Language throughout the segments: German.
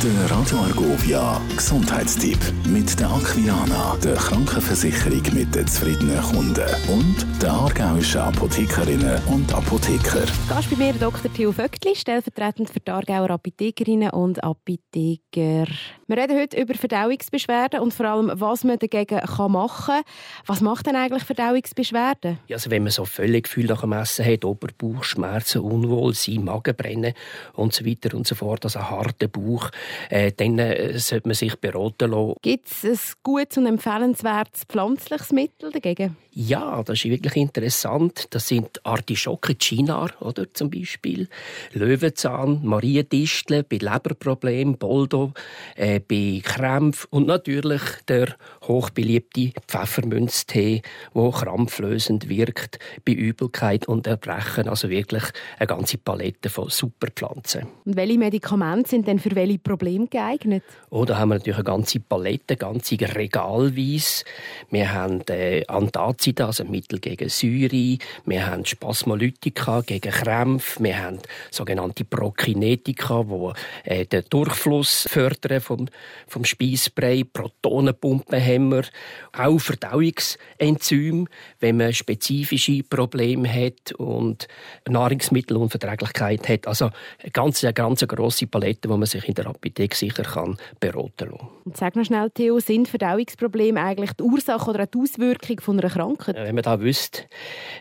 Der Radio Argovia Gesundheitstipp mit der Aquilana, der Krankenversicherung mit den zufriedenen Kunden und der aargauischen Apothekerinnen und Apotheker. Gast bei mir Dr. Theo Vöckli, stellvertretend für die Aargauer Apothekerinnen und Apotheker. Wir reden heute über Verdauungsbeschwerden und vor allem, was man dagegen machen kann. Was macht denn eigentlich Verdauungsbeschwerden? Ja, also wenn man so Völlegefühl nach dem Essen hat, Oberbauchschmerzen, Unwohlsein, Magenbrennen und so weiter und so fort, also harter Bauch, äh, dann äh, sollte man sich beraten lassen. Gibt es ein gutes und empfehlenswertes pflanzliches Mittel dagegen? Ja, das ist wirklich interessant. Das sind Artischocke, Chinar, oder zum Beispiel, Löwenzahn, Mariendistel bei Leberproblemen, Boldo, äh, bei Krämpfen und natürlich der hochbeliebte Pfeffermünztee, der krampflösend wirkt bei Übelkeit und Erbrechen. Also wirklich eine ganze Palette von Superpflanzen. Und welche Medikamente sind denn für welche Probleme geeignet? Oh, da haben wir natürlich eine ganze Palette, ganze Regalweise. Wir haben äh, Antazida, also Mittel gegen Säure. Wir haben Spasmolytika gegen Krämpfe. Wir haben sogenannte Prokinetika, die äh, den Durchfluss fördern vom, vom Speisbrei. Protonenpumpen haben wir. Auch Verdauungsenzyme, wenn man spezifische Probleme hat und Nahrungsmittelunverträglichkeit hat. Also eine ganz, eine ganz grosse Palette, die man sich in der Apotheke sicher kann beraten kann. sag noch schnell, Theo, sind Verdauungsprobleme eigentlich die Ursache oder die Auswirkung von einer Krankheit? Wenn man da wüsste,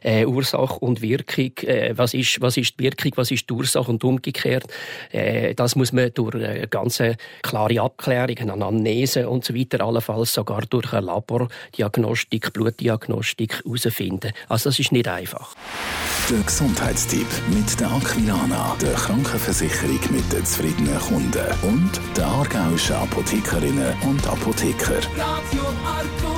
äh, Ursache und Wirkung, äh, was, ist, was ist die Wirkung, was ist die Ursache und umgekehrt, äh, das muss man durch eine ganz klare Abklärung, eine Anamnese und so weiter, allenfalls sogar durch eine Labordiagnostik, Blutdiagnostik herausfinden. Also das ist nicht einfach. Der Gesundheitstipp mit der Aquilana, der Krankenversicherung mit den zufriedenen Kunden und der aargauischen Apothekerinnen und Apotheker. Radio Arco.